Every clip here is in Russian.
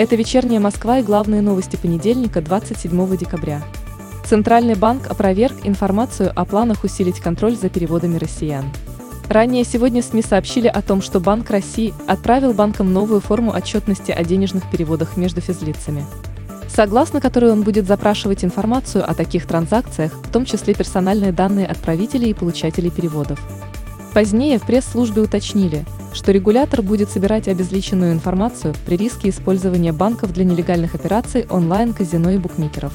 Это вечерняя Москва и главные новости понедельника 27 декабря. Центральный банк опроверг информацию о планах усилить контроль за переводами россиян. Ранее сегодня СМИ сообщили о том, что Банк России отправил банкам новую форму отчетности о денежных переводах между физлицами, согласно которой он будет запрашивать информацию о таких транзакциях, в том числе персональные данные отправителей и получателей переводов. Позднее в пресс-службе уточнили, что регулятор будет собирать обезличенную информацию при риске использования банков для нелегальных операций онлайн-казино и букмекеров.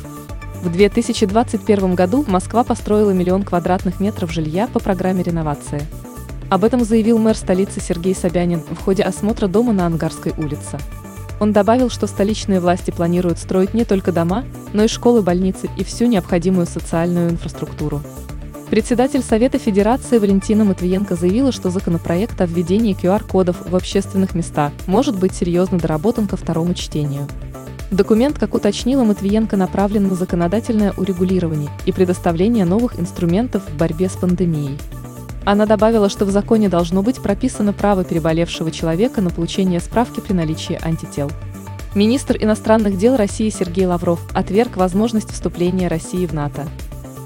В 2021 году Москва построила миллион квадратных метров жилья по программе реновации. Об этом заявил мэр столицы Сергей Собянин в ходе осмотра дома на Ангарской улице. Он добавил, что столичные власти планируют строить не только дома, но и школы, больницы и всю необходимую социальную инфраструктуру. Председатель Совета Федерации Валентина Матвиенко заявила, что законопроект о введении QR-кодов в общественных местах может быть серьезно доработан ко второму чтению. Документ, как уточнила Матвиенко, направлен на законодательное урегулирование и предоставление новых инструментов в борьбе с пандемией. Она добавила, что в законе должно быть прописано право переболевшего человека на получение справки при наличии антител. Министр иностранных дел России Сергей Лавров отверг возможность вступления России в НАТО.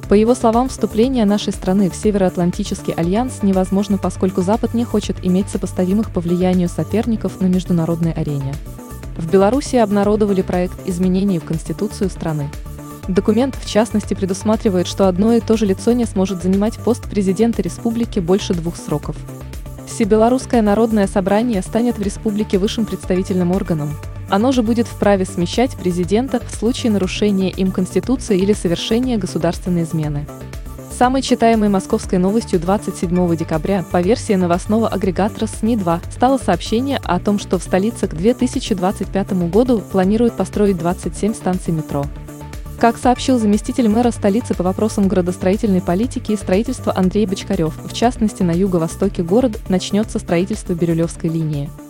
По его словам, вступление нашей страны в Североатлантический альянс невозможно, поскольку Запад не хочет иметь сопоставимых по влиянию соперников на международной арене. В Беларуси обнародовали проект изменений в Конституцию страны. Документ, в частности, предусматривает, что одно и то же лицо не сможет занимать пост президента республики больше двух сроков. Всебелорусское народное собрание станет в республике высшим представительным органом. Оно же будет вправе смещать президента в случае нарушения им Конституции или совершения государственной измены. Самой читаемой московской новостью 27 декабря по версии новостного агрегатора СМИ-2 стало сообщение о том, что в столице к 2025 году планируют построить 27 станций метро. Как сообщил заместитель мэра столицы по вопросам градостроительной политики и строительства Андрей Бочкарев, в частности на юго-востоке города начнется строительство Бирюлевской линии –